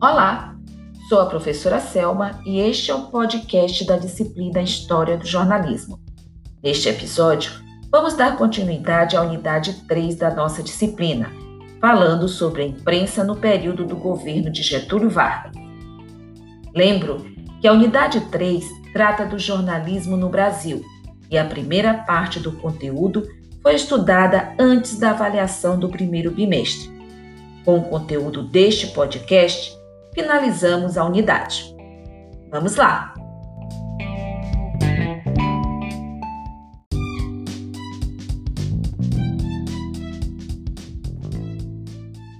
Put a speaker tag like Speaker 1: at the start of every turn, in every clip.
Speaker 1: Olá, sou a professora Selma e este é o podcast da disciplina História do Jornalismo. Neste episódio, vamos dar continuidade à unidade 3 da nossa disciplina, falando sobre a imprensa no período do governo de Getúlio Vargas. Lembro que a unidade 3 trata do jornalismo no Brasil e a primeira parte do conteúdo foi estudada antes da avaliação do primeiro bimestre. Com o conteúdo deste podcast, finalizamos a unidade. Vamos lá!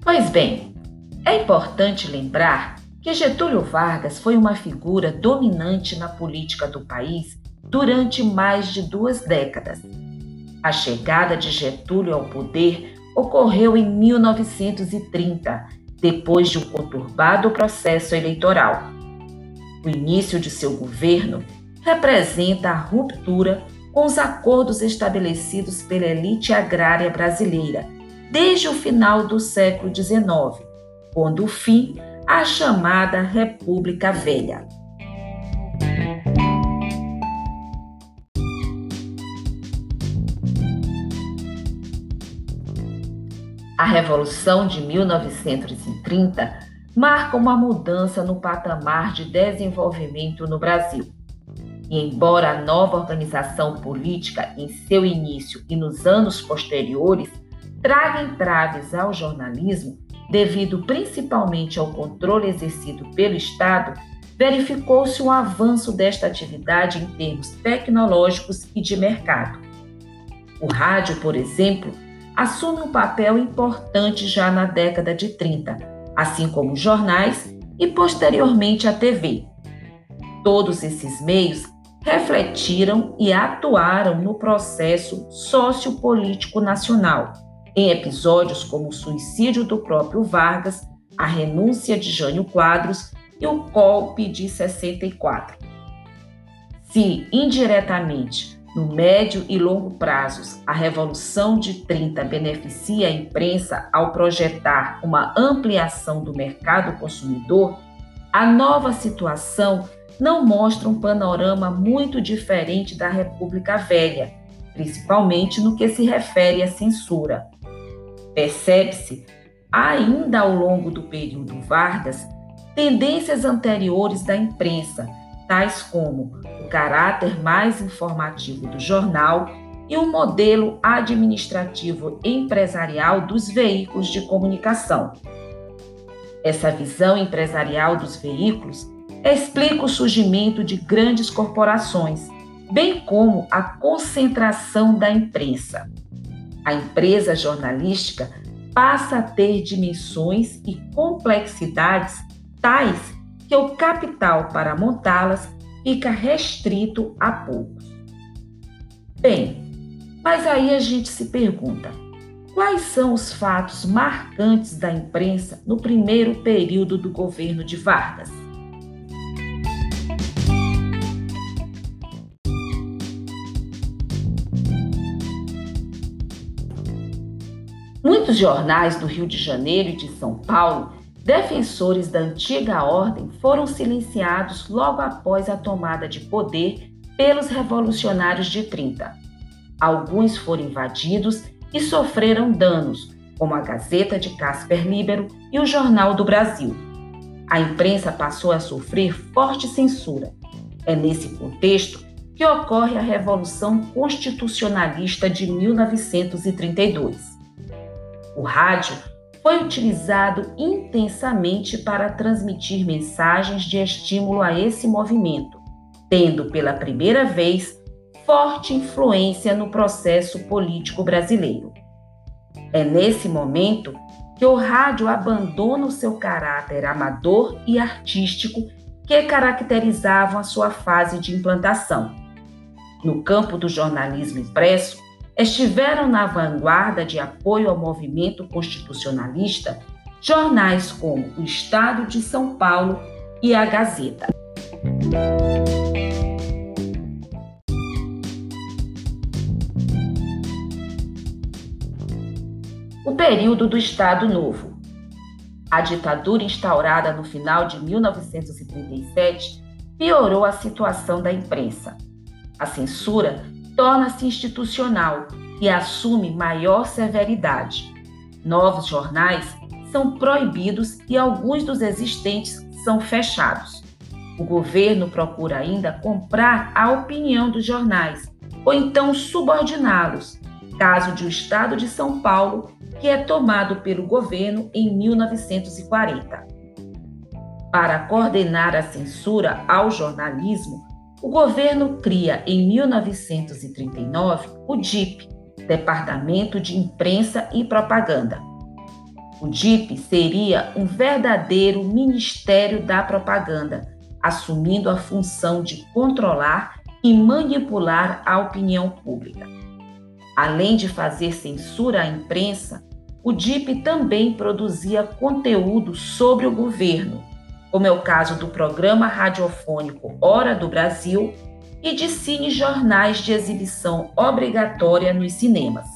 Speaker 1: Pois bem, é importante lembrar que Getúlio Vargas foi uma figura dominante na política do país durante mais de duas décadas. A chegada de Getúlio ao poder ocorreu em 1930 depois de um conturbado processo eleitoral. O início de seu governo representa a ruptura com os acordos estabelecidos pela elite agrária brasileira desde o final do século XIX, quando o fim à chamada República Velha. A Revolução de 1930 marca uma mudança no patamar de desenvolvimento no Brasil. E embora a nova organização política em seu início e nos anos posteriores traga entraves ao jornalismo, devido principalmente ao controle exercido pelo Estado, verificou-se um avanço desta atividade em termos tecnológicos e de mercado. O rádio, por exemplo, assume um papel importante já na década de 30, assim como os jornais e posteriormente a TV. Todos esses meios refletiram e atuaram no processo sociopolítico nacional, em episódios como o suicídio do próprio Vargas, a renúncia de Jânio Quadros e o golpe de 64. Se, indiretamente, no médio e longo prazos, a Revolução de 30 beneficia a imprensa ao projetar uma ampliação do mercado consumidor. A nova situação não mostra um panorama muito diferente da República Velha, principalmente no que se refere à censura. Percebe-se, ainda ao longo do período Vargas, tendências anteriores da imprensa, tais como o caráter mais informativo do jornal e o modelo administrativo empresarial dos veículos de comunicação. Essa visão empresarial dos veículos explica o surgimento de grandes corporações, bem como a concentração da imprensa. A empresa jornalística passa a ter dimensões e complexidades tais que o capital para montá-las fica restrito a poucos. Bem, mas aí a gente se pergunta: quais são os fatos marcantes da imprensa no primeiro período do governo de Vargas? Muitos jornais do Rio de Janeiro e de São Paulo defensores da antiga ordem foram silenciados logo após a tomada de poder pelos revolucionários de 30. Alguns foram invadidos e sofreram danos, como a Gazeta de Casper Libero e o Jornal do Brasil. A imprensa passou a sofrer forte censura. É nesse contexto que ocorre a Revolução Constitucionalista de 1932. O rádio foi utilizado intensamente para transmitir mensagens de estímulo a esse movimento, tendo pela primeira vez forte influência no processo político brasileiro. É nesse momento que o rádio abandona o seu caráter amador e artístico que caracterizavam a sua fase de implantação. No campo do jornalismo impresso, estiveram na vanguarda de apoio ao movimento constitucionalista jornais como o Estado de São Paulo e a Gazeta. O período do Estado Novo. A ditadura instaurada no final de 1937 piorou a situação da imprensa. A censura torna-se institucional e assume maior severidade. Novos jornais são proibidos e alguns dos existentes são fechados. O governo procura ainda comprar a opinião dos jornais ou então subordiná-los, caso de o Estado de São Paulo, que é tomado pelo governo em 1940. Para coordenar a censura ao jornalismo, o governo cria em 1939 o DIP, Departamento de Imprensa e Propaganda. O DIP seria um verdadeiro Ministério da Propaganda, assumindo a função de controlar e manipular a opinião pública. Além de fazer censura à imprensa, o DIP também produzia conteúdo sobre o governo, como é o caso do programa radiofônico Hora do Brasil e de cine jornais de exibição obrigatória nos cinemas.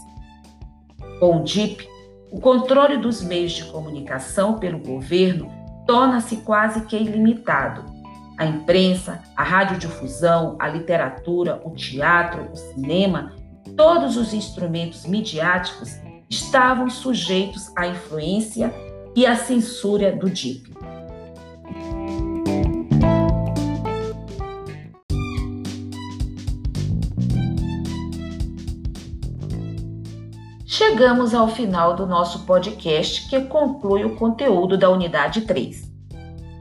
Speaker 1: Com o DIP, o controle dos meios de comunicação pelo governo torna-se quase que ilimitado. A imprensa, a radiodifusão, a literatura, o teatro, o cinema, todos os instrumentos midiáticos estavam sujeitos à influência e à censura do DIP. Chegamos ao final do nosso podcast que conclui o conteúdo da unidade 3.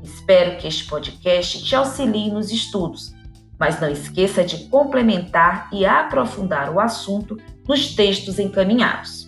Speaker 1: Espero que este podcast te auxilie nos estudos, mas não esqueça de complementar e aprofundar o assunto nos textos encaminhados.